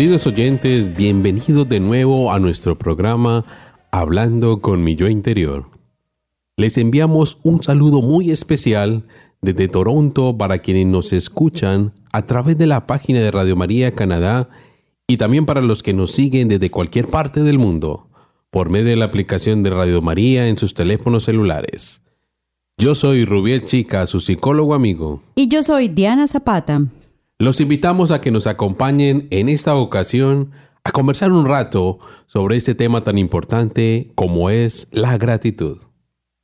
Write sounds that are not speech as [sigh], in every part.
Queridos oyentes, bienvenidos de nuevo a nuestro programa Hablando con mi yo interior. Les enviamos un saludo muy especial desde Toronto para quienes nos escuchan a través de la página de Radio María Canadá y también para los que nos siguen desde cualquier parte del mundo por medio de la aplicación de Radio María en sus teléfonos celulares. Yo soy Rubiel Chica, su psicólogo amigo. Y yo soy Diana Zapata. Los invitamos a que nos acompañen en esta ocasión a conversar un rato sobre este tema tan importante como es la gratitud.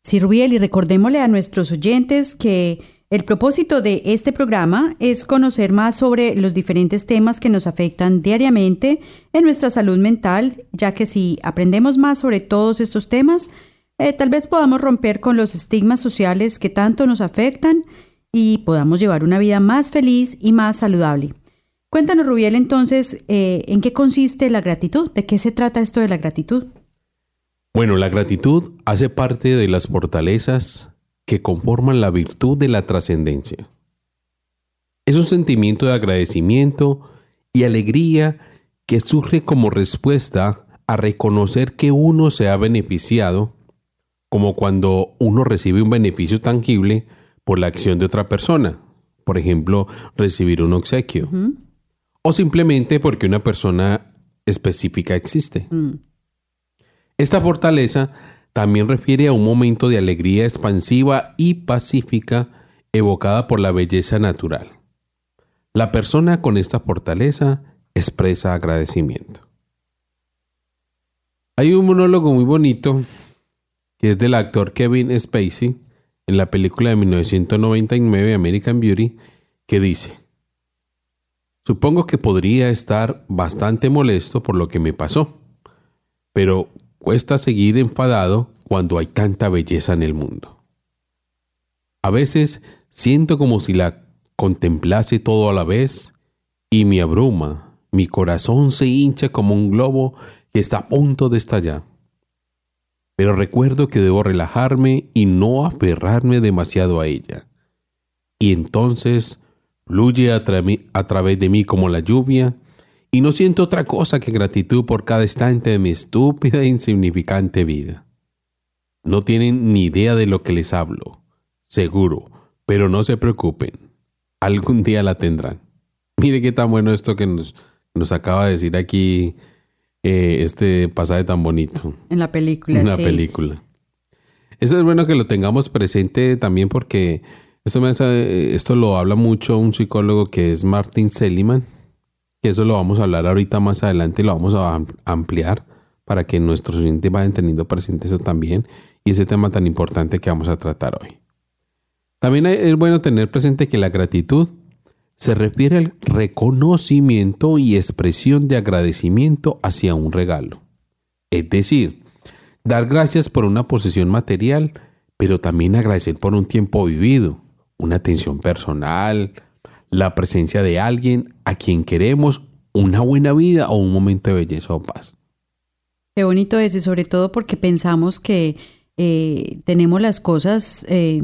Sí, Rubiel, y recordémosle a nuestros oyentes que el propósito de este programa es conocer más sobre los diferentes temas que nos afectan diariamente en nuestra salud mental, ya que si aprendemos más sobre todos estos temas, eh, tal vez podamos romper con los estigmas sociales que tanto nos afectan y podamos llevar una vida más feliz y más saludable. Cuéntanos, Rubiel, entonces, eh, ¿en qué consiste la gratitud? ¿De qué se trata esto de la gratitud? Bueno, la gratitud hace parte de las fortalezas que conforman la virtud de la trascendencia. Es un sentimiento de agradecimiento y alegría que surge como respuesta a reconocer que uno se ha beneficiado, como cuando uno recibe un beneficio tangible por la acción de otra persona, por ejemplo, recibir un obsequio, o simplemente porque una persona específica existe. Esta fortaleza también refiere a un momento de alegría expansiva y pacífica evocada por la belleza natural. La persona con esta fortaleza expresa agradecimiento. Hay un monólogo muy bonito que es del actor Kevin Spacey en la película de 1999 American Beauty que dice, Supongo que podría estar bastante molesto por lo que me pasó, pero cuesta seguir enfadado cuando hay tanta belleza en el mundo. A veces siento como si la contemplase todo a la vez y me abruma, mi corazón se hincha como un globo que está a punto de estallar. Pero recuerdo que debo relajarme y no aferrarme demasiado a ella. Y entonces fluye a, a través de mí como la lluvia y no siento otra cosa que gratitud por cada instante de mi estúpida e insignificante vida. No tienen ni idea de lo que les hablo, seguro, pero no se preocupen, algún día la tendrán. Mire qué tan bueno esto que nos, nos acaba de decir aquí eh, este pasaje tan bonito En la película. en la sí. película. Eso es bueno que lo tengamos presente también porque esto, me hace- esto lo habla mucho un psicólogo que es Martin Seligman, que eso lo vamos a hablar ahorita más adelante y lo vamos a am- ampliar para que nuestros oyentes vayan teniendo presente eso también y ese tema tan importante que vamos a tratar hoy. También es bueno tener presente que la gratitud se refiere al reconocimiento y expresión de agradecimiento hacia un regalo. Es decir, dar gracias por una posesión material, pero también agradecer por un tiempo vivido, una atención personal, la presencia de alguien a quien queremos, una buena vida o un momento de belleza o paz. Qué bonito eso, y sobre todo porque pensamos que eh, tenemos las cosas eh,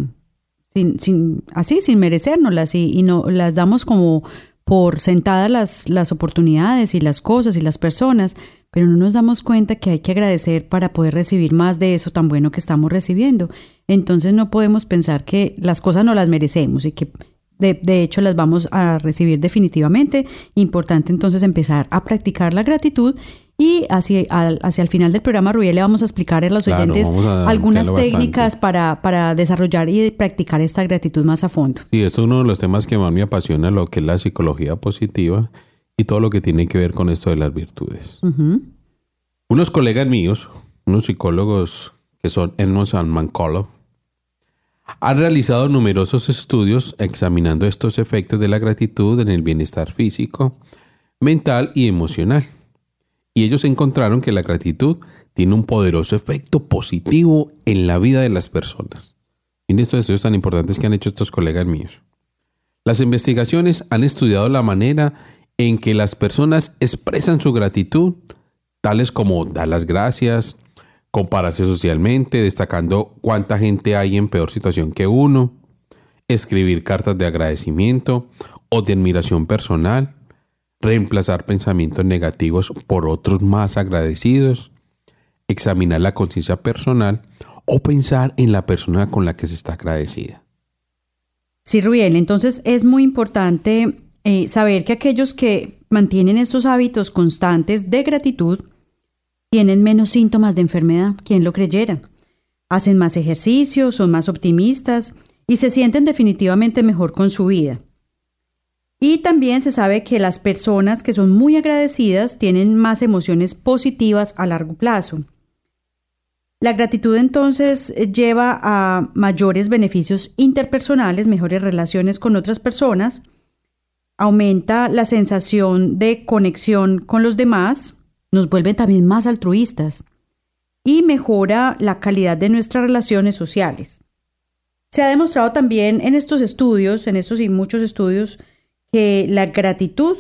sin, sin, así, sin merecérnoslas, y, y no las damos como por sentadas las, las oportunidades y las cosas y las personas, pero no nos damos cuenta que hay que agradecer para poder recibir más de eso tan bueno que estamos recibiendo. Entonces no podemos pensar que las cosas no las merecemos y que de, de hecho las vamos a recibir definitivamente. Importante entonces empezar a practicar la gratitud Y hacia, al- hacia el final del programa, Rubiel, le vamos a explicar a los Claro, oyentes a algunas técnicas para, para desarrollar y practicar esta gratitud más a fondo. Sí, esto es uno de los temas que más me apasiona, lo que es la psicología positiva y todo lo que tiene que ver con esto de las virtudes. Unos colegas míos, unos psicólogos que son Edmonds and McCullough, han realizado numerosos estudios examinando estos efectos de la gratitud en el bienestar físico, mental y emocional. Y ellos encontraron que la gratitud tiene un poderoso efecto positivo en la vida de las personas. Miren estos estudios tan importantes que han hecho estos colegas míos. Las investigaciones han estudiado la manera en que las personas expresan su gratitud, tales como dar las gracias, compararse socialmente, destacando cuánta gente hay en peor situación que uno, escribir cartas de agradecimiento o de admiración personal, reemplazar pensamientos negativos por otros más agradecidos, examinar la conciencia personal o pensar en la persona con la que se está agradecida. Sí, Rubiel, entonces es muy importante eh, saber que aquellos que mantienen estos hábitos constantes de gratitud tienen menos síntomas de enfermedad, quien lo creyera. Hacen más ejercicio, son más optimistas y se sienten definitivamente mejor con su vida. Y también se sabe que las personas que son muy agradecidas tienen más emociones positivas a largo plazo. La gratitud entonces lleva a mayores beneficios interpersonales, mejores relaciones con otras personas, aumenta la sensación de conexión con los demás, nos vuelve también más altruistas y mejora la calidad de nuestras relaciones sociales. Se ha demostrado también en estos estudios, en estos y muchos estudios, que la gratitud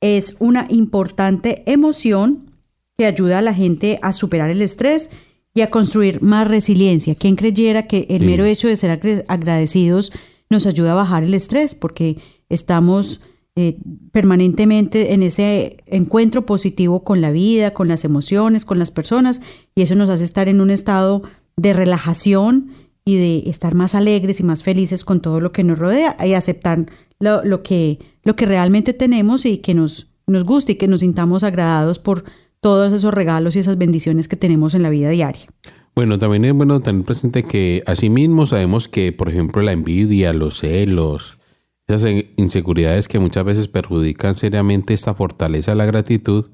es una importante emoción que ayuda a la gente a superar el estrés y a construir más resiliencia. ¿Quién creyera que el Sí. mero hecho de ser agradecidos nos ayuda a bajar el estrés? Porque estamos eh, permanentemente en ese encuentro positivo con la vida, con las emociones, con las personas, y eso nos hace estar en un estado de relajación y de estar más alegres y más felices con todo lo que nos rodea y aceptar lo, lo que, lo que realmente tenemos y que nos, nos guste y que nos sintamos agradados por todos esos regalos y esas bendiciones que tenemos en la vida diaria. Bueno, también es bueno tener presente que asimismo sabemos que, por ejemplo, la envidia, los celos, esas in- inseguridades que muchas veces perjudican seriamente esta fortaleza de la gratitud,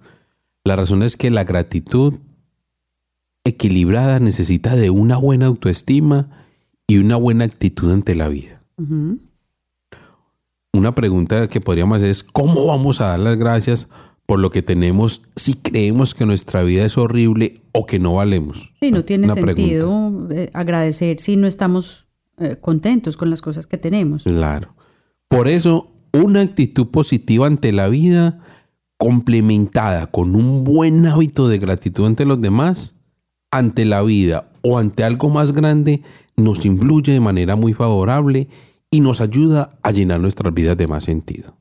la razón es que la gratitud equilibrada necesita de una buena autoestima y una buena actitud ante la vida. Una pregunta que podríamos hacer es, ¿cómo vamos a dar las gracias por lo que tenemos si creemos que nuestra vida es horrible o que no valemos? Sí, no tiene Una sentido eh, agradecer si no estamos eh, contentos con las cosas que tenemos. Claro. Por eso, una actitud positiva ante la vida, complementada con un buen hábito de gratitud ante los demás, ante la vida o ante algo más grande, nos influye de manera muy favorable y nos ayuda a llenar nuestras vidas de más sentido.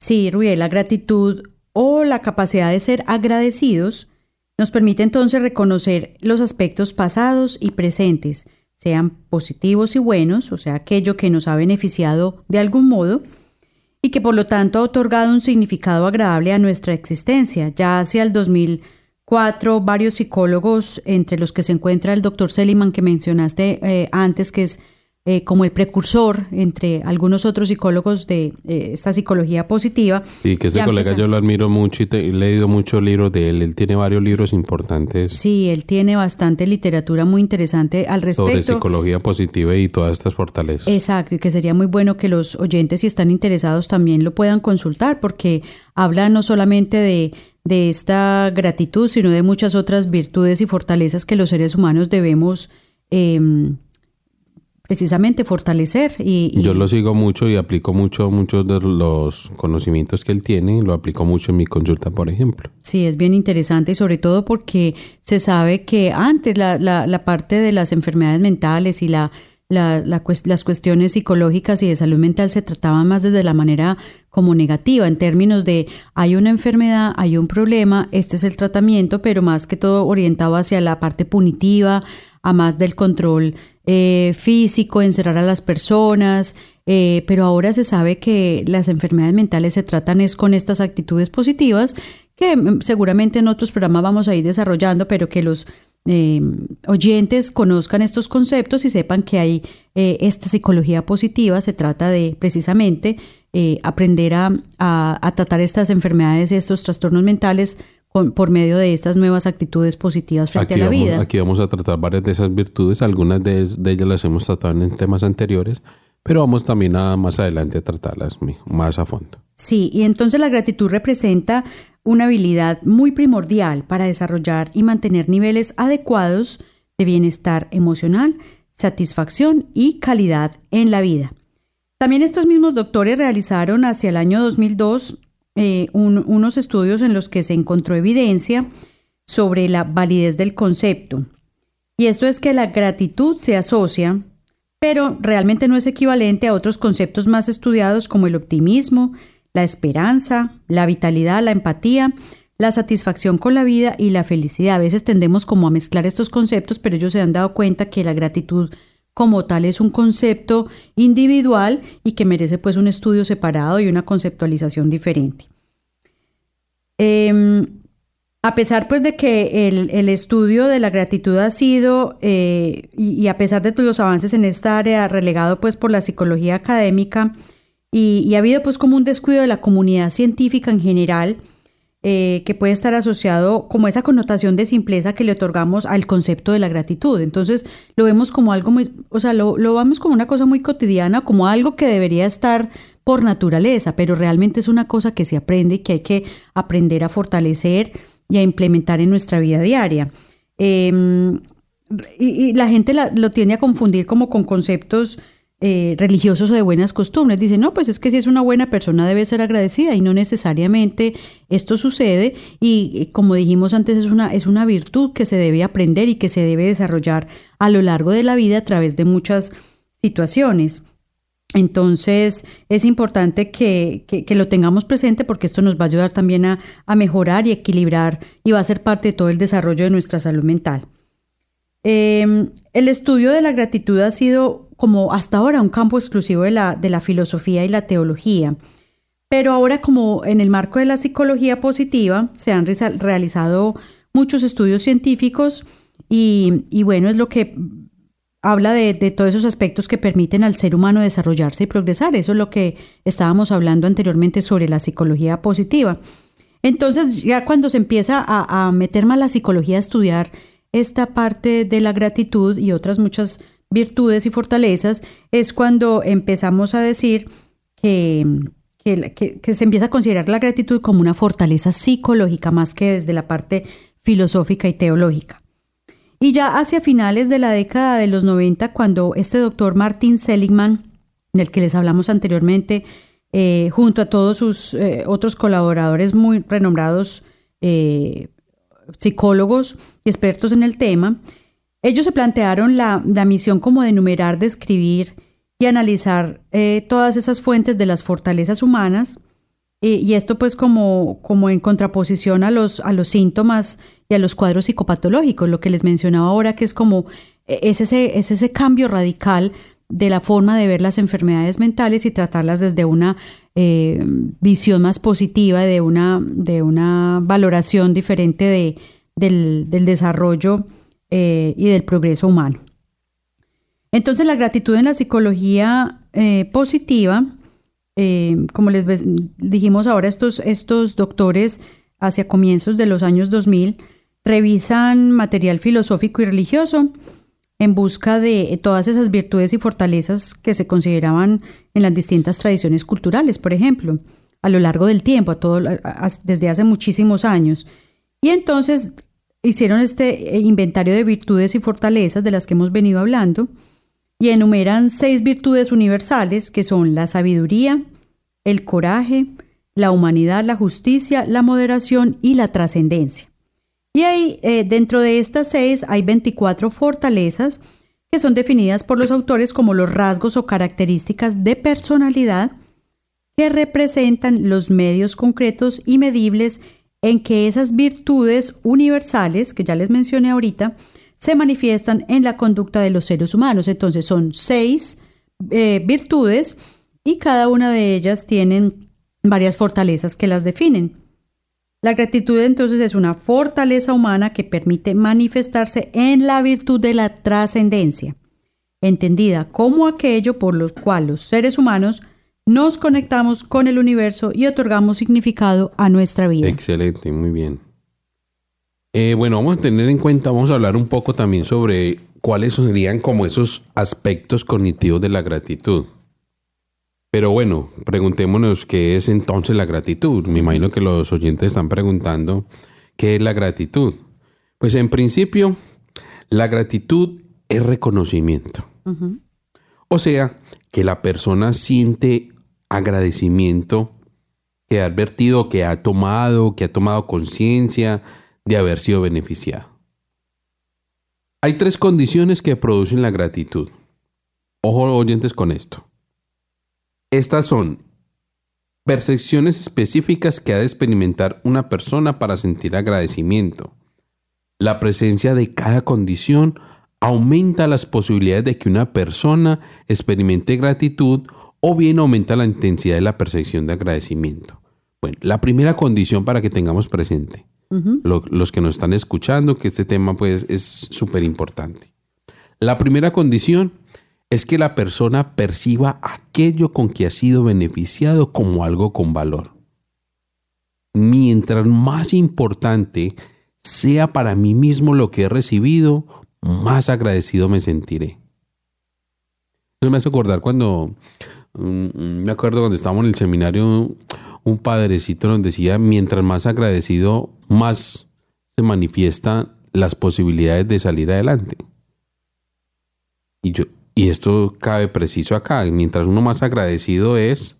Sí, Rubiel, la gratitud o la capacidad de ser agradecidos nos permite entonces reconocer los aspectos pasados y presentes, sean positivos y buenos, o sea, aquello que nos ha beneficiado de algún modo, y que por lo tanto ha otorgado un significado agradable a nuestra existencia. Ya hacia el 2004, varios psicólogos, entre los que se encuentra el doctor Seliman que mencionaste eh, antes, que es eh, como el precursor entre algunos otros psicólogos de eh, esta psicología positiva. Sí, que ese ya colega yo lo admiro mucho y te- he leído muchos libros de él. Él tiene varios libros importantes Sí, él tiene bastante literatura muy interesante al sobre respecto. psicología positiva y todas estas fortalezas. Exacto, y que sería muy bueno que los oyentes, si están interesados, también lo puedan consultar, porque habla no solamente de, de esta gratitud, sino de muchas otras virtudes y fortalezas que los seres humanos debemos em, precisamente fortalecer. Y, y- Yo lo sigo mucho y aplico mucho muchos de los conocimientos que él tiene, lo aplico mucho en mi consulta, por ejemplo. Sí, es bien interesante y sobre todo porque se sabe que antes la, la, la parte de las enfermedades mentales y la, la, la las cuestiones psicológicas y de salud mental se trataban más desde la manera como negativa, en términos de hay una enfermedad, hay un problema, este es el tratamiento, pero más que todo orientado hacia la parte punitiva, a más del control eh, físico, encerrar a las personas, eh, pero ahora se sabe que las enfermedades mentales se tratan es con estas actitudes positivas que mm, seguramente en otros programas vamos a ir desarrollando, pero que los eh, oyentes conozcan estos conceptos y sepan que hay eh, esta psicología positiva. Se trata de precisamente eh, aprender a, a- a tratar estas enfermedades, estos trastornos mentales con- por medio de estas nuevas actitudes positivas frente Aquí a la vamos, vida. aquí vamos a tratar varias de esas virtudes, algunas de, de ellas las hemos tratado en temas anteriores, pero vamos también a más adelante a tratarlas más a fondo. Sí, y entonces la gratitud representa una habilidad muy primordial para desarrollar y mantener niveles adecuados de bienestar emocional, satisfacción y calidad en la vida. También estos mismos doctores realizaron hacia el año 2002 eh, un- unos estudios en los que se encontró evidencia sobre la validez del concepto. Y esto es que la gratitud se asocia, pero realmente no es equivalente a otros conceptos más estudiados como el optimismo, la esperanza, la vitalidad, la empatía, la satisfacción con la vida y la felicidad. A veces tendemos como a mezclar estos conceptos, pero ellos se han dado cuenta que la gratitud como tal es un concepto individual y que merece pues un estudio separado y una conceptualización diferente. Em, a pesar pues de que el, el estudio de la gratitud ha sido, eh, y, a pesar de los avances en esta área relegado pues por la psicología académica, y, y ha habido pues como un descuido de la comunidad científica en general, eh, que puede estar asociado como esa connotación de simpleza que le otorgamos al concepto de la gratitud. Entonces lo vemos como algo muy, o sea, lo, lo vemos como una cosa muy cotidiana, como algo que debería estar por naturaleza, pero realmente es una cosa que se aprende y que hay que aprender a fortalecer y a implementar en nuestra vida diaria. Em, y, la gente lo tiende a confundir como con conceptos eh, religiosos o de buenas costumbres. Dicen, no, pues es que si es una buena persona debe ser agradecida y no necesariamente esto sucede. Y eh, como dijimos antes, es una, es una virtud que se debe aprender y que se debe desarrollar a lo largo de la vida a través de muchas situaciones. Entonces es importante que, que- lo tengamos presente porque esto nos va a ayudar también a, a mejorar y equilibrar y va a ser parte de todo el desarrollo de nuestra salud mental. Eh, el estudio de la gratitud ha sido como hasta ahora un campo exclusivo de la, de la filosofía y la teología, pero ahora como en el marco de la psicología positiva se han realizado muchos estudios científicos y, y bueno, es lo que habla de, de todos esos aspectos que permiten al ser humano desarrollarse y progresar. Eso es lo que estábamos hablando anteriormente sobre la psicología positiva. Entonces, ya cuando se empieza a, a meter más la psicología a estudiar esta parte de la gratitud y otras muchas virtudes y fortalezas, es cuando empezamos a decir que, que, se empieza a considerar la gratitud como una fortaleza psicológica más que desde la parte filosófica y teológica. Y ya hacia finales de la década de los 90, cuando este doctor Martin Seligman, del que les hablamos anteriormente, eh, junto a todos sus eh, otros colaboradores muy renombrados eh, psicólogos y expertos en el tema, ellos se plantearon la, la misión como de enumerar, describir y analizar eh, todas esas fuentes de las fortalezas humanas y, esto pues como, como en contraposición a los, a los síntomas y a los cuadros psicopatológicos, lo que les mencionaba ahora, que es como es ese, es ese cambio radical de la forma de ver las enfermedades mentales y tratarlas desde una eh, visión más positiva, de una, de una valoración diferente de, del, del desarrollo eh, y del progreso humano. Entonces la gratitud en la psicología eh, positiva, eh, como les dijimos ahora, estos, estos doctores hacia comienzos de los años 2000 revisan material filosófico y religioso en busca de todas esas virtudes y fortalezas que se consideraban en las distintas tradiciones culturales, por ejemplo, a lo largo del tiempo, a todo, a- a- desde hace muchísimos años. Y entonces hicieron este eh, inventario de virtudes y fortalezas de las que hemos venido hablando y enumeran seis virtudes universales que son la sabiduría, el coraje, la humanidad, la justicia, la moderación y la trascendencia. Y ahí, eh, dentro de estas seis, hay 24 fortalezas que son definidas por los autores como los rasgos o características de personalidad que representan los medios concretos y medibles en que esas virtudes universales, que ya les mencioné ahorita, se manifiestan en la conducta de los seres humanos. Entonces son seis eh, virtudes y cada una de ellas tienen varias fortalezas que las definen. La gratitud entonces es una fortaleza humana que permite manifestarse en la virtud de la trascendencia, entendida como aquello por lo cual los seres humanos nos conectamos con el universo y otorgamos significado a nuestra vida. Excelente, muy bien. Eh, bueno, vamos a tener en cuenta, vamos a hablar un poco también sobre cuáles serían como esos aspectos cognitivos de la gratitud. Pero bueno, preguntémonos qué es entonces la gratitud. Me imagino que los oyentes están preguntando qué es la gratitud. Pues en principio, la gratitud es reconocimiento. O sea, que la persona siente agradecimiento que ha advertido, que ha tomado, que ha tomado conciencia de haber sido beneficiado. Hay tres condiciones que producen la gratitud. Ojo oyentes con esto. Estas son percepciones específicas que ha de experimentar una persona para sentir agradecimiento. La presencia de cada condición aumenta las posibilidades de que una persona experimente gratitud o bien aumenta la intensidad de la percepción de agradecimiento. Bueno, la primera condición para que tengamos presente, lo- los que nos están escuchando, que este tema pues es súper importante. La primera condición es que la persona perciba aquello con que ha sido beneficiado como algo con valor. Mientras más importante sea para mí mismo lo que he recibido, más agradecido me sentiré. Eso me hace acordar cuando, me acuerdo cuando estábamos en el seminario, un padrecito nos decía, mientras más agradecido, más se manifiestan las posibilidades de salir adelante. Y yo, y esto cabe preciso acá. Mientras uno más agradecido es,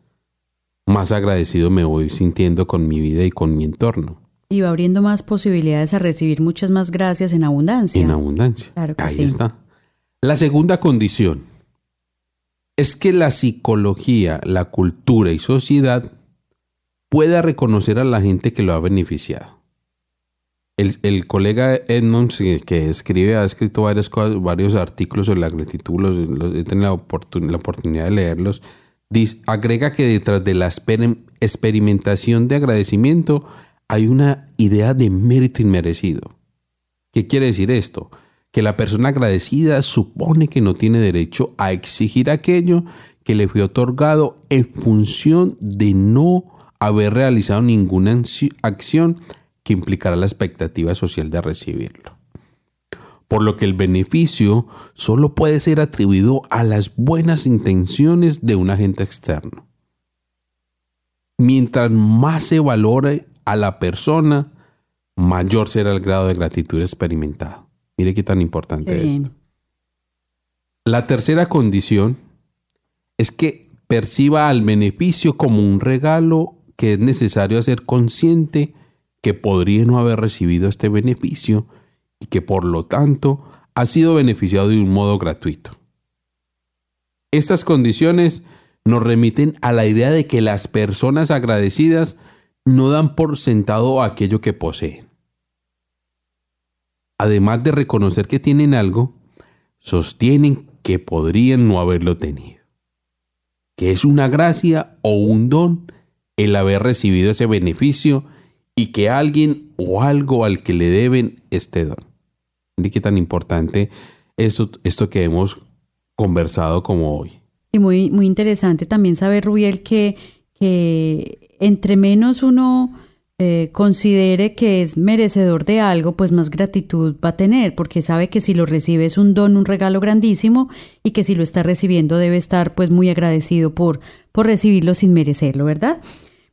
más agradecido me voy sintiendo con mi vida y con mi entorno. Y va abriendo más posibilidades a recibir muchas más gracias en abundancia. En abundancia. Claro que Ahí sí. está. La segunda condición es que la psicología, la cultura y sociedad pueda reconocer a la gente que lo ha beneficiado. El, colega Edmonds, que escribe, ha escrito varios artículos sobre la gratitud, los, he tenido la, oportun- la oportunidad de leerlos. Agrega que detrás de la exper- experimentación de agradecimiento hay una idea de mérito inmerecido. ¿Qué quiere decir esto? Que la persona agradecida supone que no tiene derecho a exigir aquello que le fue otorgado en función de no haber realizado ninguna acción que implicara la expectativa social de recibirlo. Por lo que el beneficio solo puede ser atribuido a las buenas intenciones de un agente externo. Mientras más se valore a la persona, mayor será el grado de gratitud experimentado. Mire qué tan importante Qué es bien. La tercera condición es que perciba al beneficio como un regalo que es necesario hacer consciente que podría no haber recibido este beneficio y que por lo tanto ha sido beneficiado de un modo gratuito. Estas condiciones nos remiten a la idea de que las personas agradecidas no dan por sentado aquello que poseen. Además de reconocer que tienen algo, sostienen que podrían no haberlo tenido. Que es una gracia o un don el haber recibido ese beneficio y que alguien o algo al que le deben este don. Mire qué tan importante esto, esto que hemos conversado como hoy. Y muy, muy interesante también saber, Rubiel, que, que entre menos uno eh, considere que es merecedor de algo, pues más gratitud va a tener, porque sabe que si lo recibe es un don, un regalo grandísimo, y que si lo está recibiendo debe estar pues muy agradecido por, por recibirlo sin merecerlo, ¿verdad?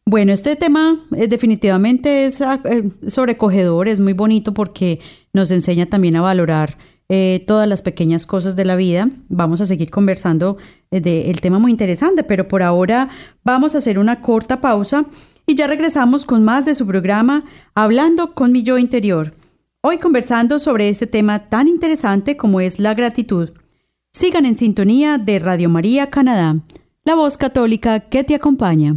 Bueno, este tema eh, definitivamente es ah, eh, sobrecogedor, es muy bonito porque nos enseña también a valorar todas las pequeñas cosas de la vida. Vamos a seguir conversando del tema muy interesante, pero por ahora vamos a hacer una corta pausa y ya regresamos con más de su programa Hablando con mi yo interior. Hoy conversando sobre ese tema tan interesante como es la gratitud. Sigan en sintonía de Radio María Canadá, la voz católica que te acompaña.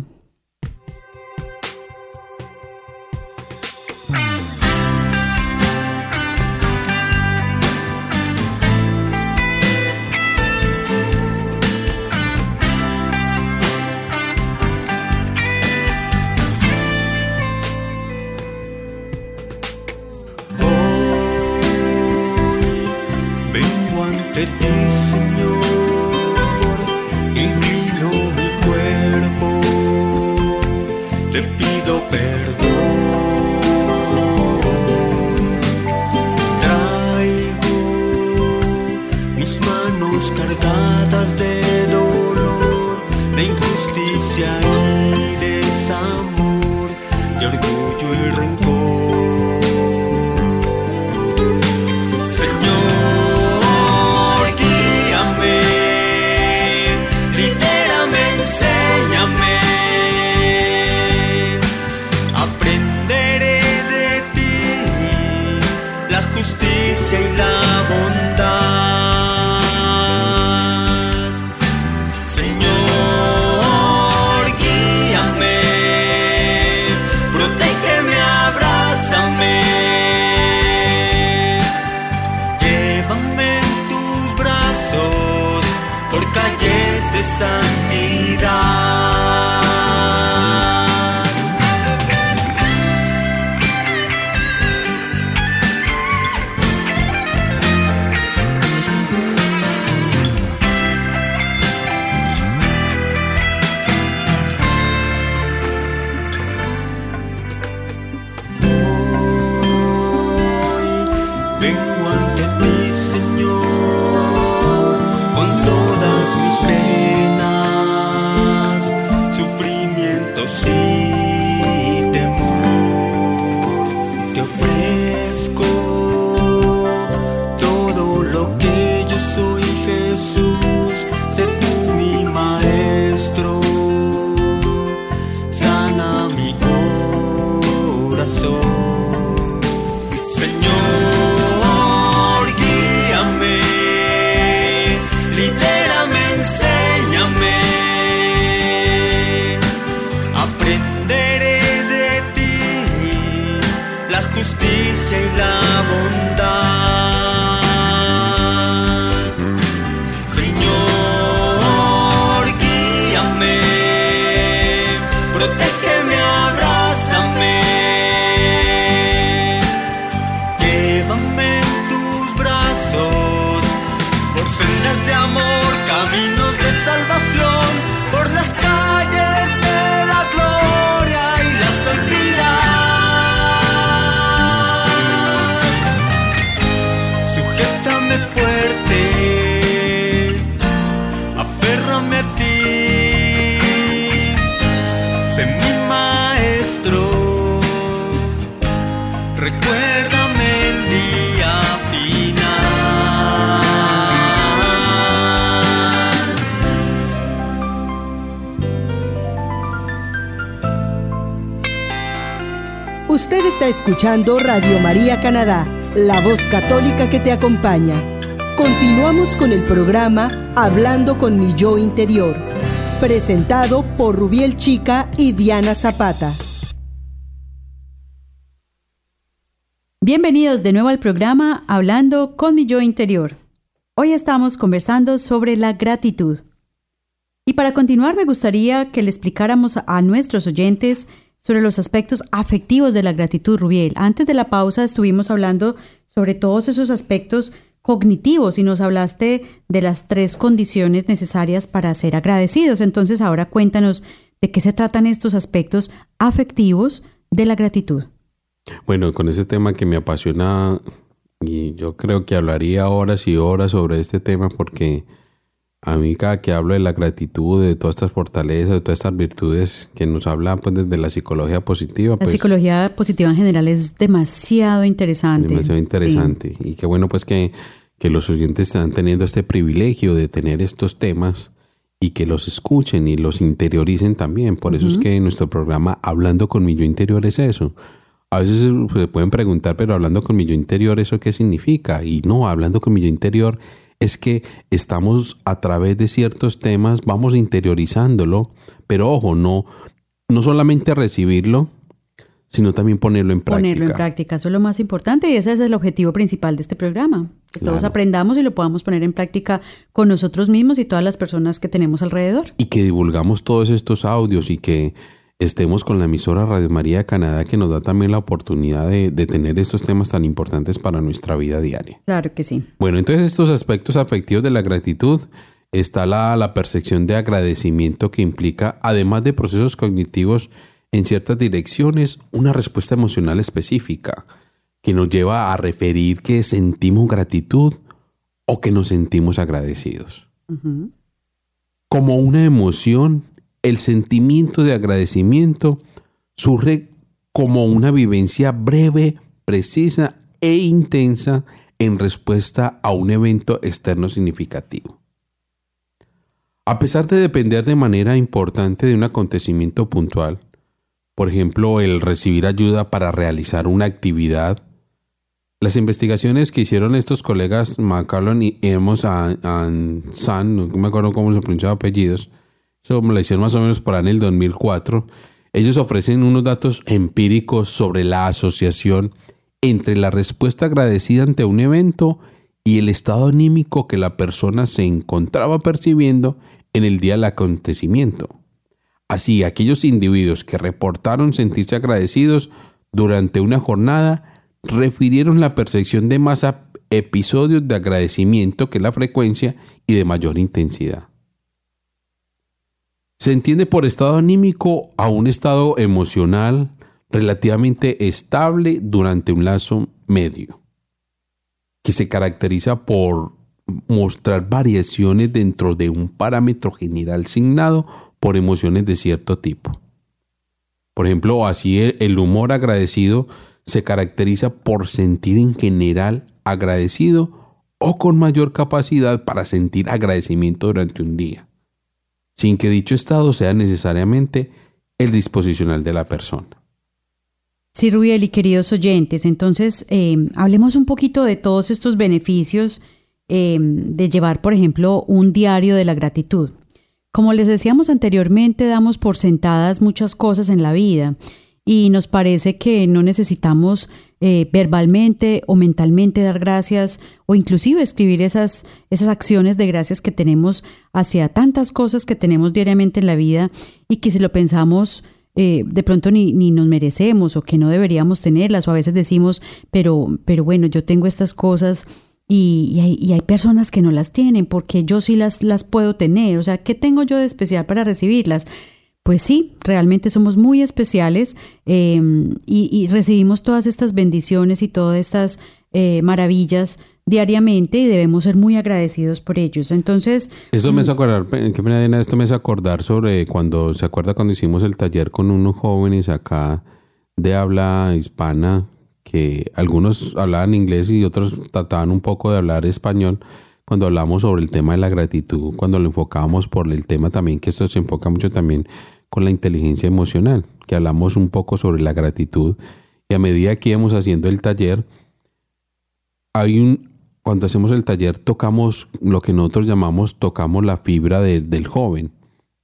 sun. Put that está escuchando Radio María Canadá, la voz católica que te acompaña. Continuamos con el programa Hablando con mi yo interior, presentado por Rubiel Chica y Diana Zapata. Bienvenidos de nuevo al programa Hablando con mi yo interior. Hoy estamos conversando sobre la gratitud. Y para continuar me gustaría que le explicáramos a nuestros oyentes sobre los aspectos afectivos de la gratitud, Rubiel. Antes de la pausa estuvimos hablando sobre todos esos aspectos cognitivos y nos hablaste de las tres condiciones necesarias para ser agradecidos. Entonces ahora cuéntanos de qué se tratan estos aspectos afectivos de la gratitud. Bueno, con ese tema que me apasiona y yo creo que hablaría horas y horas sobre este tema porque a mí cada que hablo de la gratitud, de todas estas fortalezas, de todas estas virtudes que nos hablan pues desde la psicología positiva, La pues psicología positiva en general es demasiado interesante. demasiado interesante. Y qué bueno pues que, que los oyentes están teniendo este privilegio de tener estos temas y que los escuchen y los interioricen también. Por eso es que nuestro programa Hablando con mi yo interior es eso. A veces se pueden preguntar, pero hablando con mi yo interior, ¿eso qué significa? Y no, hablando con mi yo interior es que estamos a través de ciertos temas, vamos interiorizándolo, pero ojo, no, no solamente recibirlo, sino también ponerlo en práctica. Ponerlo en práctica, eso es lo más importante y ese es el objetivo principal de este programa. Que todos aprendamos y lo podamos poner en práctica con nosotros mismos y todas las personas que tenemos alrededor. y que divulgamos todos estos audios y que estemos con la emisora Radio María de Canadá que nos da también la oportunidad de, de tener estos temas tan importantes para nuestra vida diaria. Claro que sí. Bueno, entonces estos aspectos afectivos de la gratitud está la, la percepción de agradecimiento que implica, además de procesos cognitivos en ciertas direcciones, una respuesta emocional específica que nos lleva a referir que sentimos gratitud o que nos sentimos agradecidos. Como una emoción, el sentimiento de agradecimiento surge como una vivencia breve, precisa e intensa en respuesta a un evento externo significativo. A pesar de depender de manera importante de un acontecimiento puntual, por ejemplo, el recibir ayuda para realizar una actividad, las investigaciones que hicieron estos colegas McCallum y Emos San, no me acuerdo cómo se pronunciaba apellidos, eso me lo hicieron más o menos para en el 2004, ellos ofrecen unos datos empíricos sobre la asociación entre la respuesta agradecida ante un evento y el estado anímico que la persona se encontraba percibiendo en el día del acontecimiento. Así, aquellos individuos que reportaron sentirse agradecidos durante una jornada refirieron la percepción de más episodios de agradecimiento que la frecuencia y de mayor intensidad. Se entiende por estado anímico a un estado emocional relativamente estable durante un lazo medio, que se caracteriza por mostrar variaciones dentro de un parámetro general asignado por emociones de cierto tipo. Por ejemplo, así el humor agradecido se caracteriza por sentir en general agradecido o con mayor capacidad para sentir agradecimiento durante un día, sin que dicho estado sea necesariamente el disposicional de la persona. Sí, Rubiel y queridos oyentes, entonces eh, hablemos un poquito de todos estos beneficios eh, de llevar, por ejemplo, un diario de la gratitud. Como les decíamos anteriormente, damos por sentadas muchas cosas en la vida y nos parece que no necesitamos eh, verbalmente o mentalmente dar gracias o inclusive escribir esas, esas acciones de gracias que tenemos hacia tantas cosas que tenemos diariamente en la vida y que si lo pensamos eh, de pronto ni, ni, nos merecemos o que no deberíamos tenerlas o a veces decimos pero, pero bueno yo tengo estas cosas y, hay, y, hay, personas que no las tienen porque yo sí las, las puedo tener o sea ¿qué tengo yo de especial para recibirlas? Pues sí, realmente somos muy especiales eh, y, y, recibimos todas estas bendiciones y todas estas eh, maravillas diariamente y debemos ser muy agradecidos por ellos. Entonces... Esto me hace acordar, qué pena esto me hace acordar sobre cuando, ¿se acuerda cuando hicimos el taller con unos jóvenes acá de habla hispana? que algunos hablaban inglés y otros trataban un poco de hablar español cuando hablamos sobre el tema de la gratitud, cuando lo enfocábamos por el tema también, que esto se enfoca mucho también con la inteligencia emocional, que hablamos un poco sobre la gratitud. Y a medida que íbamos haciendo el taller, hay un, cuando hacemos el taller tocamos lo que nosotros llamamos, tocamos la fibra de, del joven.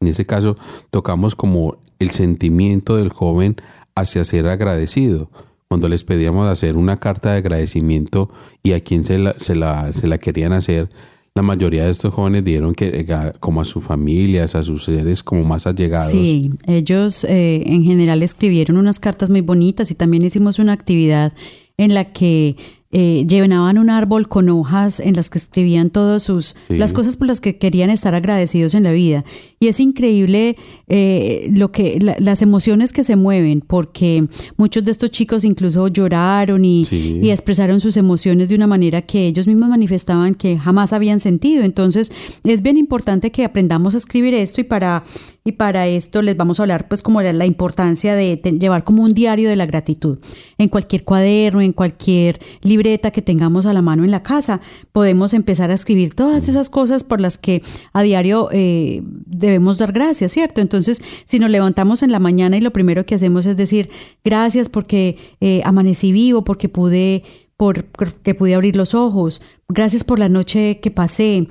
En ese caso, tocamos como el sentimiento del joven hacia ser agradecido. Cuando les pedíamos hacer una carta de agradecimiento y a quién se la, se la querían hacer, la mayoría de estos jóvenes dieron que eh, como a sus familias, a sus seres como más allegados. Sí, ellos eh, en general escribieron unas cartas muy bonitas y también hicimos una actividad en la que eh, llenaban un árbol con hojas en las que escribían todas sus sí. las cosas por las que querían estar agradecidos en la vida y es increíble eh, lo que la, las emociones que se mueven porque muchos de estos chicos incluso lloraron y, sí. y, expresaron sus emociones de una manera que ellos mismos manifestaban que jamás habían sentido entonces es bien importante que aprendamos a escribir esto y para y para esto les vamos a hablar pues como la importancia de llevar como un diario de la gratitud en cualquier cuaderno en cualquier libreta que tengamos a la mano en la casa. Podemos empezar a escribir todas esas cosas por las que a diario eh, debemos dar gracias, ¿cierto? Entonces, si nos levantamos en la mañana y lo primero que hacemos es decir gracias porque eh, amanecí vivo, porque pude, por, que pude abrir los ojos, gracias por la noche que pasé,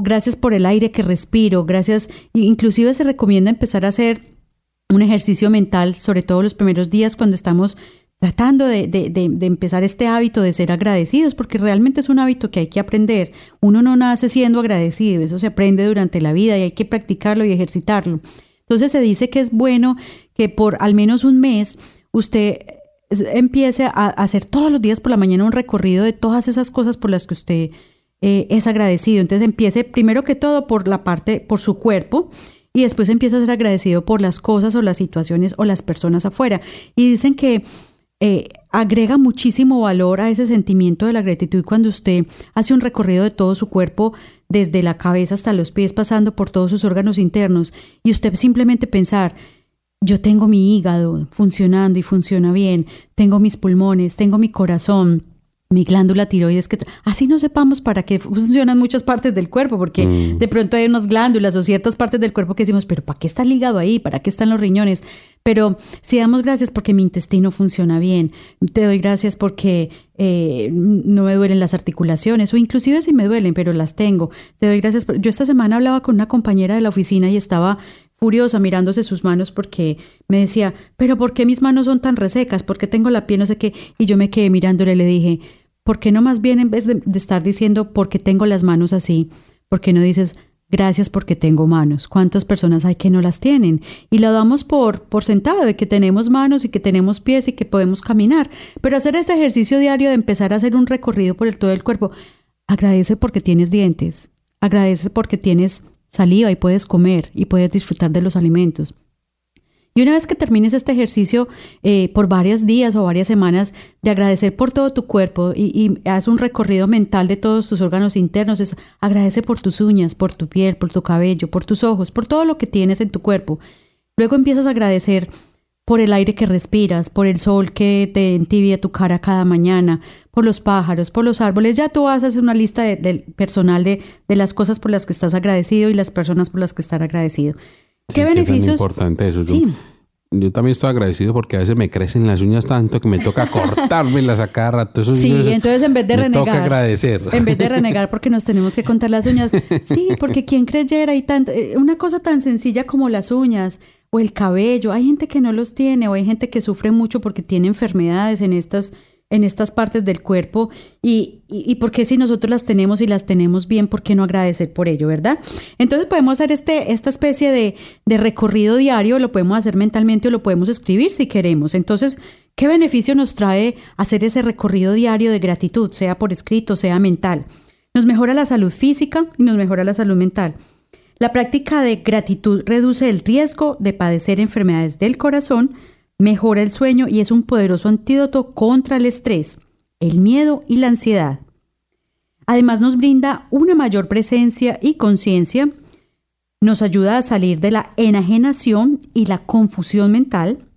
gracias por el aire que respiro, gracias, inclusive se recomienda empezar a hacer un ejercicio mental, sobre todo los primeros días cuando estamos tratando de, de, empezar este hábito de ser agradecidos, porque realmente es un hábito que hay que aprender. Uno no nace siendo agradecido, eso se aprende durante la vida y hay que practicarlo y ejercitarlo. Entonces se dice que es bueno que por al menos un mes usted empiece a hacer todos los días por la mañana un recorrido de todas esas cosas por las que usted eh, es agradecido. Entonces empiece primero que todo por la parte, por su cuerpo. Y después empieza a ser agradecido por las cosas o las situaciones o las personas afuera. Y dicen que eh, agrega muchísimo valor a ese sentimiento de la gratitud cuando usted hace un recorrido de todo su cuerpo, desde la cabeza hasta los pies, pasando por todos sus órganos internos, y usted simplemente pensar, yo tengo mi hígado funcionando y funciona bien, tengo mis pulmones, tengo mi corazón, mi glándula tiroides, que así no sepamos para qué funcionan muchas partes del cuerpo, porque de pronto hay unas glándulas o ciertas partes del cuerpo que decimos, pero ¿para qué está el hígado ahí? ¿Para qué están los riñones? Pero si damos gracias porque mi intestino funciona bien, te doy gracias porque eh, no me duelen las articulaciones, o inclusive si me duelen, pero las tengo. Te doy gracias. Por... Yo esta semana hablaba con una compañera de la oficina y estaba furiosa mirándose sus manos porque me decía, pero ¿por qué mis manos son tan resecas? ¿Por qué tengo la piel no sé qué? Y yo me quedé mirándole y le dije, ¿por qué no más bien en vez de, estar diciendo por qué tengo las manos así? ¿Por qué no dices gracias porque tengo manos? ¿Cuántas personas hay que no las tienen? Y lo damos por, por sentado de que tenemos manos y que tenemos pies y que podemos caminar. Pero hacer ese ejercicio diario de empezar a hacer un recorrido por el todo el cuerpo, agradece porque tienes dientes, agradece porque tienes saliva y puedes comer y puedes disfrutar de los alimentos. Y una vez que termines este ejercicio eh, por varios días o varias semanas de agradecer por todo tu cuerpo y, haz un recorrido mental de todos tus órganos internos, es agradece por tus uñas, por tu piel, por tu cabello, por tus ojos, por todo lo que tienes en tu cuerpo. Luego empiezas a agradecer por el aire que respiras, por el sol que te entibia tu cara cada mañana, por los pájaros, por los árboles. Ya tú vas a hacer una lista de personal de, de las cosas por las que estás agradecido y las personas por las que estás agradecido. ¿Qué tan beneficios? importante eso. Yo, Sí. yo también estoy agradecido porque a veces me crecen las uñas tanto que me toca cortármelas a cada rato. Eso Sí, entonces en vez de me renegar. toca agradecer. En vez de renegar porque nos tenemos que contar las uñas. Sí, porque quien creyera y tanto, eh, una cosa tan sencilla como las uñas o el cabello. Hay gente que no los tiene o hay gente que sufre mucho porque tiene enfermedades en estas en estas partes del cuerpo y, y, y por qué si nosotros las tenemos y las tenemos bien, ¿por qué no agradecer por ello, verdad? Entonces podemos hacer este, esta especie de, de recorrido diario, lo podemos hacer mentalmente o lo podemos escribir si queremos. Entonces, ¿qué beneficio nos trae hacer ese recorrido diario de gratitud, sea por escrito, sea mental? Nos mejora la salud física y nos mejora la salud mental. La práctica de gratitud reduce el riesgo de padecer enfermedades del corazón, mejora el sueño y es un poderoso antídoto contra el estrés, el miedo y la ansiedad. Además nos brinda una mayor presencia y conciencia, nos ayuda a salir de la enajenación y la confusión mental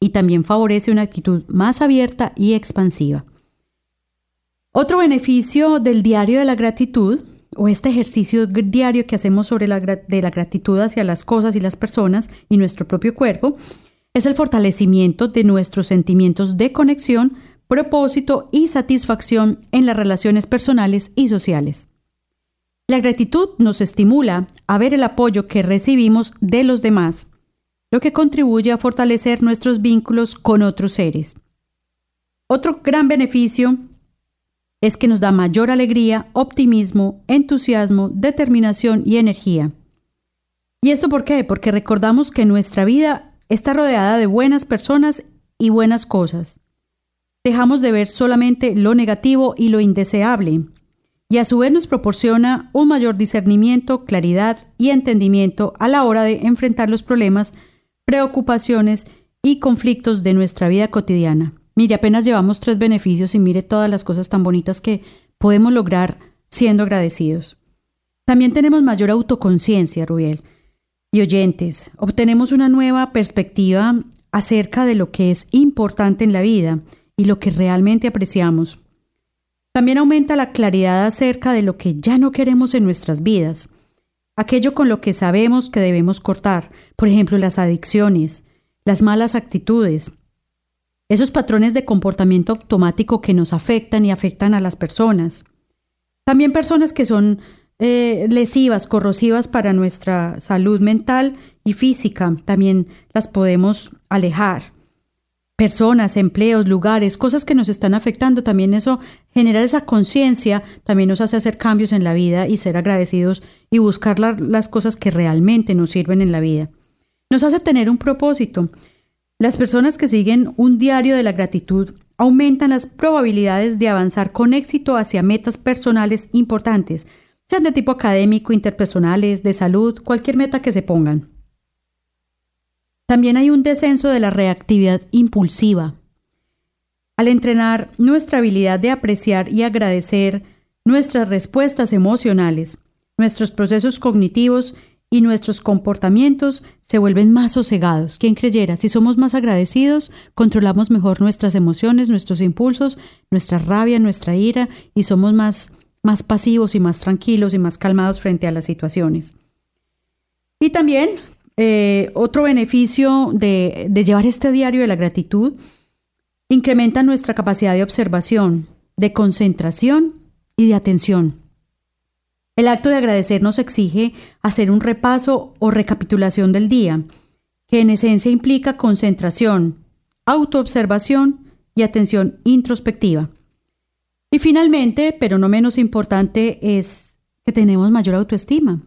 y también favorece una actitud más abierta y expansiva. Otro beneficio del diario de la gratitud o este ejercicio diario que hacemos sobre la, de la gratitud hacia las cosas y las personas y nuestro propio cuerpo es el fortalecimiento de nuestros sentimientos de conexión, propósito y satisfacción en las relaciones personales y sociales. La gratitud nos estimula a ver el apoyo que recibimos de los demás, lo que contribuye a fortalecer nuestros vínculos con otros seres. Otro gran beneficio es que nos da mayor alegría, optimismo, entusiasmo, determinación y energía. ¿Y esto por qué? Porque recordamos que nuestra vida está rodeada de buenas personas y buenas cosas. Dejamos de ver solamente lo negativo y lo indeseable, y a su vez nos proporciona un mayor discernimiento, claridad y entendimiento a la hora de enfrentar los problemas, preocupaciones y conflictos de nuestra vida cotidiana. Mire, apenas llevamos tres beneficios y mire todas las cosas tan bonitas que podemos lograr siendo agradecidos. También tenemos mayor autoconciencia, Rubiel. Y oyentes, obtenemos una nueva perspectiva acerca de lo que es importante en la vida y lo que realmente apreciamos. También aumenta la claridad acerca de lo que ya no queremos en nuestras vidas, aquello con lo que sabemos que debemos cortar, por ejemplo, las adicciones, las malas actitudes, esos patrones de comportamiento automático que nos afectan y afectan a las personas. También personas que son eh, lesivas, corrosivas para nuestra salud mental y física, también las podemos alejar. Personas, empleos, lugares, cosas que nos están afectando, también eso, generar esa conciencia, también nos hace hacer cambios en la vida y ser agradecidos y buscar la- las cosas que realmente nos sirven en la vida. nos hace tener un propósito. Las personas que siguen un diario de la gratitud aumentan las probabilidades de avanzar con éxito hacia metas personales importantes, sean de tipo académico, interpersonales, de salud, cualquier meta que se pongan. También hay un descenso de la reactividad impulsiva. Al entrenar nuestra habilidad de apreciar y agradecer nuestras respuestas emocionales, nuestros procesos cognitivos y nuestros comportamientos se vuelven más sosegados. ¿Quién creyera? Si somos más agradecidos, controlamos mejor nuestras emociones, nuestros impulsos, nuestra rabia, nuestra ira y somos más, más pasivos y más tranquilos y más calmados frente a las situaciones. Y también eh, otro beneficio de, de llevar este diario de la gratitud incrementa nuestra capacidad de observación, de concentración y de atención. El acto de agradecer nos exige hacer un repaso o recapitulación del día, que en esencia implica concentración, autoobservación y atención introspectiva. Y finalmente, pero no menos importante, es que tenemos mayor autoestima.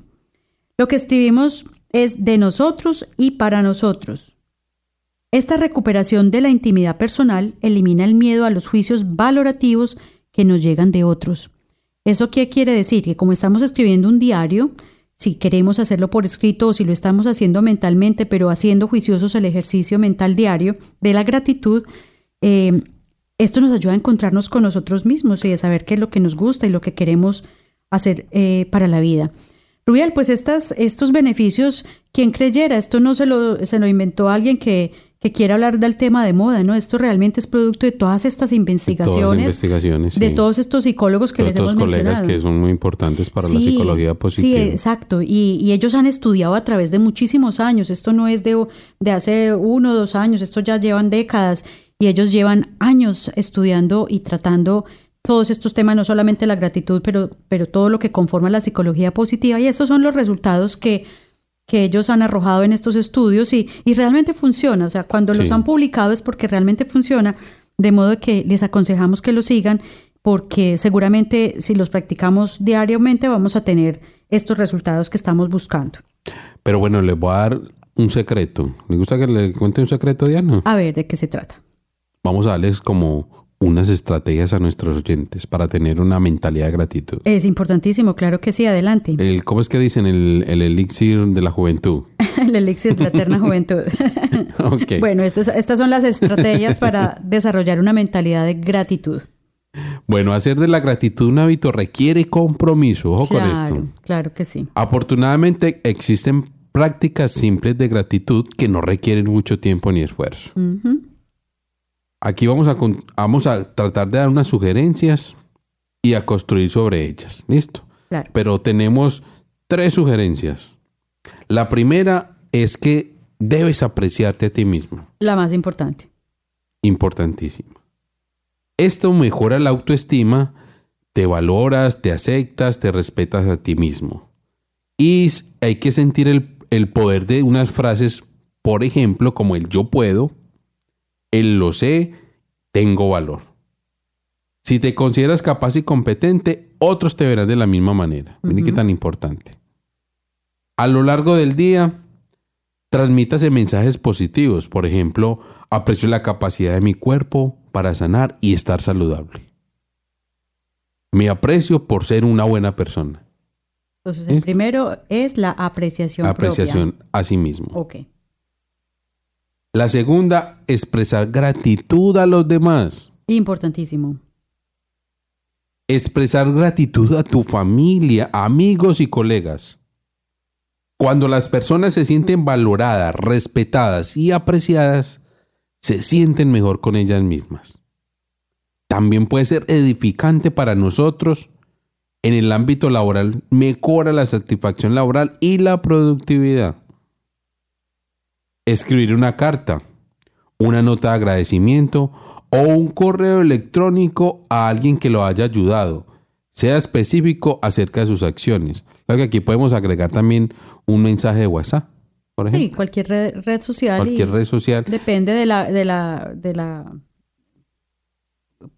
Lo que escribimos es de nosotros y para nosotros. Esta recuperación de la intimidad personal elimina el miedo a los juicios valorativos que nos llegan de otros. ¿Eso qué quiere decir? Que como estamos escribiendo un diario, si queremos hacerlo por escrito o si lo estamos haciendo mentalmente, pero haciendo juiciosos el ejercicio mental diario de la gratitud, eh, esto nos ayuda a encontrarnos con nosotros mismos y a saber qué es lo que nos gusta y lo que queremos hacer eh, para la vida. Rubiel, pues estas, estos beneficios, quien creyera, esto no se lo, se lo inventó alguien que, que quiere hablar del tema de moda, ¿no? Esto realmente es producto de todas estas investigaciones, Todas investigaciones, de sí. todos estos psicólogos que Todos les hemos estos colegas mencionado. que son muy importantes para la Sí, psicología positiva. Sí, exacto. Y, y ellos han estudiado a través de muchísimos años. Esto no es de, de hace uno o dos años, esto ya llevan décadas. Y ellos llevan años estudiando y tratando todos estos temas, no solamente la gratitud, pero, pero todo lo que conforma la psicología positiva. Y esos son los resultados que, que ellos han arrojado en estos estudios y, y realmente funciona. O sea, cuando los han publicado es porque realmente funciona, de modo que les aconsejamos que lo sigan, porque seguramente si los practicamos diariamente vamos a tener estos resultados que estamos buscando. Pero bueno, les voy a dar un secreto. ¿Le gusta que le cuente un secreto, Diana? A ver, ¿de qué se trata? Vamos a darles como unas estrategias a nuestros oyentes para tener una mentalidad de gratitud. Es importantísimo, claro que sí, adelante. El, ¿Cómo es que dicen? El, el elixir de la juventud. [laughs] El elixir de la eterna juventud. [laughs] Ok. Bueno, estas, estas son las estrategias para desarrollar una mentalidad de gratitud. Bueno, hacer de la gratitud un hábito requiere compromiso. Ojo con Claro, esto. claro que sí. Afortunadamente existen prácticas simples de gratitud que no requieren mucho tiempo ni esfuerzo. Ujú. Aquí vamos a, vamos a tratar de dar unas sugerencias y a construir sobre ellas. ¿Listo? Claro. Pero tenemos tres sugerencias. La primera es que debes apreciarte a ti mismo. La más importante. Importantísimo. Esto mejora la autoestima, te valoras, te aceptas, te respetas a ti mismo. Y hay que sentir el, el poder de unas frases, por ejemplo, como el yo puedo, el lo sé, tengo valor. Si te consideras capaz y competente, otros te verán de la misma manera. Miren qué tan importante. A lo largo del día, transmítase mensajes positivos. Por ejemplo, aprecio la capacidad de mi cuerpo para sanar y estar saludable. Me aprecio por ser una buena persona. Entonces, el Listo. primero es la apreciación. Apreciación a sí mismo. Ok. La segunda, expresar gratitud a los demás. Importantísimo. Expresar gratitud a tu familia, amigos y colegas. Cuando las personas se sienten valoradas, respetadas y apreciadas, se sienten mejor con ellas mismas. También puede ser edificante para nosotros en el ámbito laboral, mejora la satisfacción laboral y la productividad. Escribir una carta, una nota de agradecimiento o un correo electrónico a alguien que lo haya ayudado. Sea específico acerca de sus acciones. Claro que aquí podemos agregar también un mensaje de WhatsApp, por Sí, ejemplo. cualquier red, red social. cualquier red social. Depende de la, de la, de la,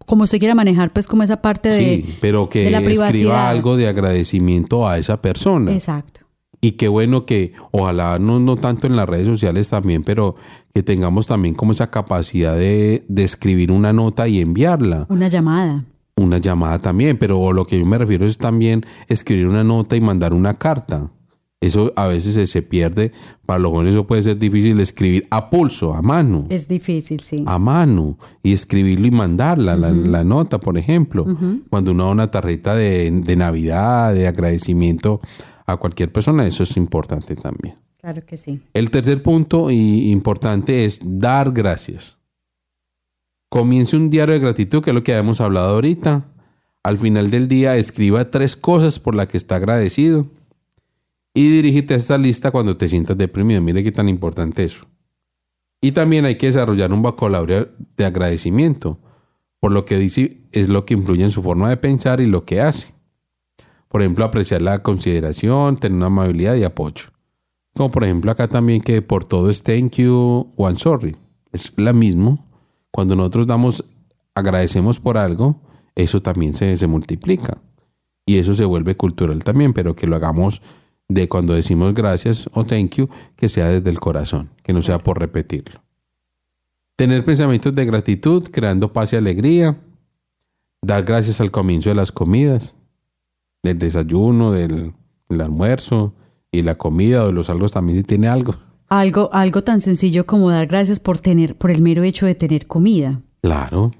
como usted quiera manejar, pues como esa parte de, sí, pero que escriba algo de agradecimiento a esa persona. exacto. Y qué bueno que, ojalá no, no tanto en las redes sociales también, pero que tengamos también como esa capacidad de, de escribir una nota y enviarla. Una llamada. Una llamada también, pero lo que yo me refiero es también escribir una nota y mandar una carta. Eso a veces se, se pierde. Para los jóvenes eso puede ser difícil escribir a pulso, a mano. Es difícil, sí. a mano y escribirlo y mandarla, la, la nota, por ejemplo. Cuando uno da una tarjeta de, de Navidad, de agradecimiento a cualquier persona, eso es importante también. Claro que sí. El tercer punto y importante es dar gracias. Comience un diario de gratitud, que es lo que habíamos hablado ahorita. Al final del día, escriba tres cosas por las que está agradecido. Y dirígete a esta lista cuando te sientas deprimido. Mire qué tan importante eso. Y también hay que desarrollar un vocabulario de agradecimiento. Por lo que dice es lo que influye en su forma de pensar y lo que hace. Por ejemplo, apreciar la consideración, tener una amabilidad y apoyo. Como por ejemplo acá también que por todo es thank you o I'm sorry. Es la mismo. Cuando nosotros damos, agradecemos por algo, eso también se, se multiplica. Y eso se vuelve cultural también, pero que lo hagamos de cuando decimos gracias o thank you, que sea desde el corazón, que no sea por repetirlo. Tener pensamientos de gratitud, creando paz y alegría. Dar gracias al comienzo de las comidas, del desayuno, del, almuerzo y la comida o de los algo también si tiene algo. Algo, algo tan sencillo como dar gracias por tener, por el mero hecho de tener comida. Claro,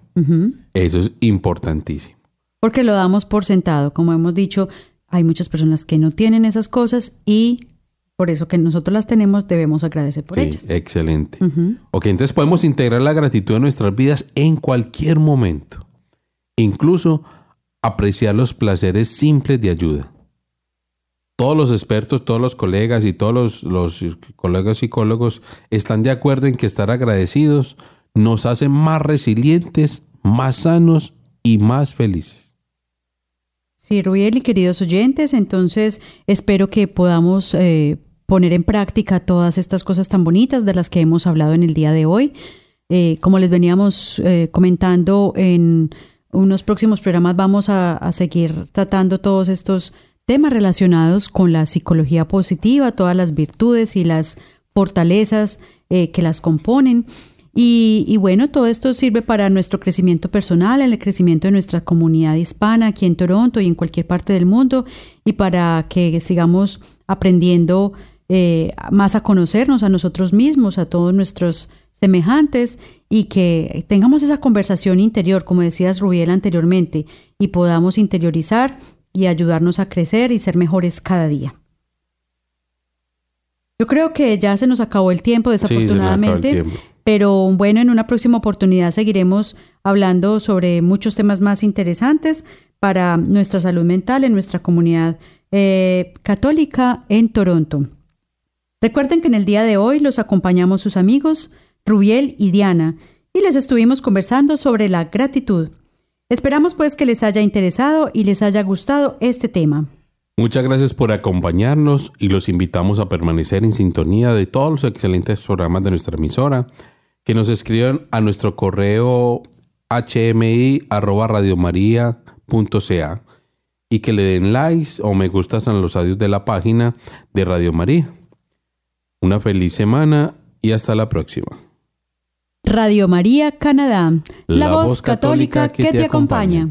eso es importantísimo. Porque lo damos por sentado. Como hemos dicho, hay muchas personas que no tienen esas cosas y por eso que nosotros las tenemos debemos agradecer por Sí, ellas. excelente. Ok, entonces podemos integrar la gratitud en nuestras vidas en cualquier momento. Incluso apreciar los placeres simples de ayuda. Todos los expertos, todos los colegas y todos los, los colegas psicólogos están de acuerdo en que estar agradecidos nos hace más resilientes, más sanos y más felices. Sí, Rubiel y queridos oyentes, entonces espero que podamos eh, poner en práctica todas estas cosas tan bonitas de las que hemos hablado en el día de hoy. Eh, como les veníamos eh, comentando en unos próximos programas, vamos a, seguir tratando todos estos temas relacionados con la psicología positiva, todas las virtudes y las fortalezas eh, que las componen. Y, y bueno, todo esto sirve para nuestro crecimiento personal, el crecimiento de nuestra comunidad hispana aquí en Toronto y en cualquier parte del mundo, y para que sigamos aprendiendo eh, más a conocernos a nosotros mismos, a todos nuestros semejantes, y que tengamos esa conversación interior, como decías Rubiel anteriormente, y podamos interiorizar y ayudarnos a crecer y ser mejores cada día. Yo creo que ya se nos acabó el tiempo, Sí, el desafortunadamente. tiempo. Pero bueno, en una próxima oportunidad seguiremos hablando sobre muchos temas más interesantes para nuestra salud mental en nuestra comunidad eh, católica en Toronto. Recuerden que en el día de hoy los acompañamos sus amigos Rubiel y Diana y les estuvimos conversando sobre la gratitud. Esperamos pues que les haya interesado y les haya gustado este tema. Muchas gracias por acompañarnos y los invitamos a permanecer en sintonía de todos los excelentes programas de nuestra emisora, que nos escriban a nuestro correo hmi@radiomaria.ca y que le den likes o me gustas a los audios de la página de Radio María. Una feliz semana y hasta la próxima. Radio María Canadá, la, La voz católica, que, te acompaña.